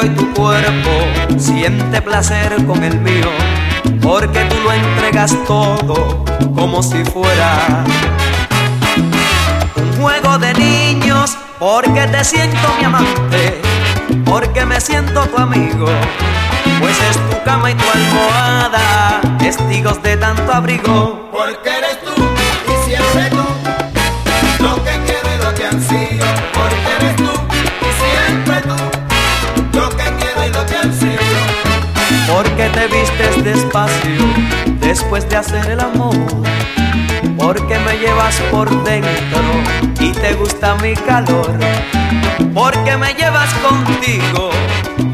porque te quiero y tu cuerpo siente placer con el mío, porque tú lo entregas todo como si fuera un juego de niños, porque te siento mi amante, porque me siento tu amigo, pues es tu cama y tu almohada, testigos de tanto abrigo, porque despacio después de hacer el amor, porque me llevas por dentro y te gusta mi calor, porque me llevas contigo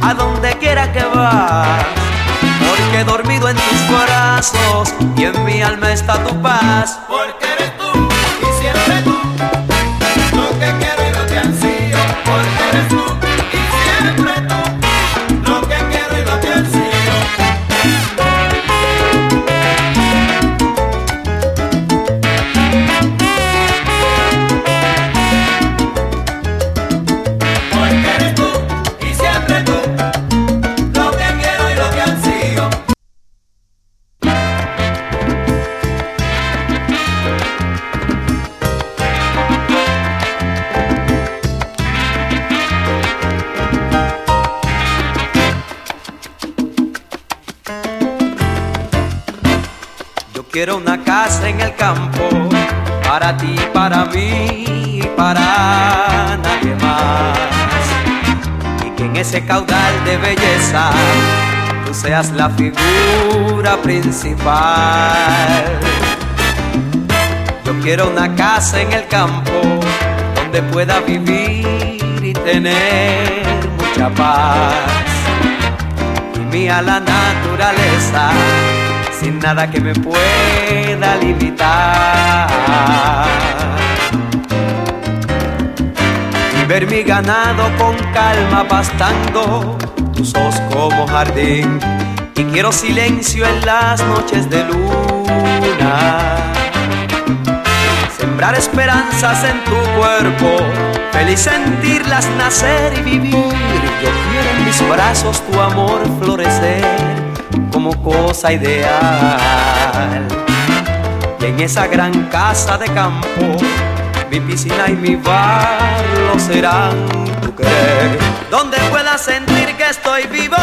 a donde quiera que vas, porque he dormido en tus brazos y en mi alma está tu paz. Porque quiero una casa en el campo para ti, para mí, para nadie más. Y que en ese caudal de belleza tú seas la figura principal. Yo quiero una casa en el campo donde pueda vivir y tener mucha paz y mía la naturaleza, sin nada que me pueda limitar. Y ver mi ganado con calma pastando, tus ojos como jardín. Y quiero silencio en las noches de luna. Sembrar esperanzas en tu cuerpo, feliz sentirlas nacer y vivir. Yo quiero en mis brazos tu amor florecer como cosa ideal. En esa gran casa de campo, mi piscina y mi bar lo serán tu querer. Donde pueda sentir que estoy vivo,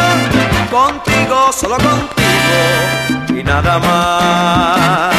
contigo, solo contigo y nada más.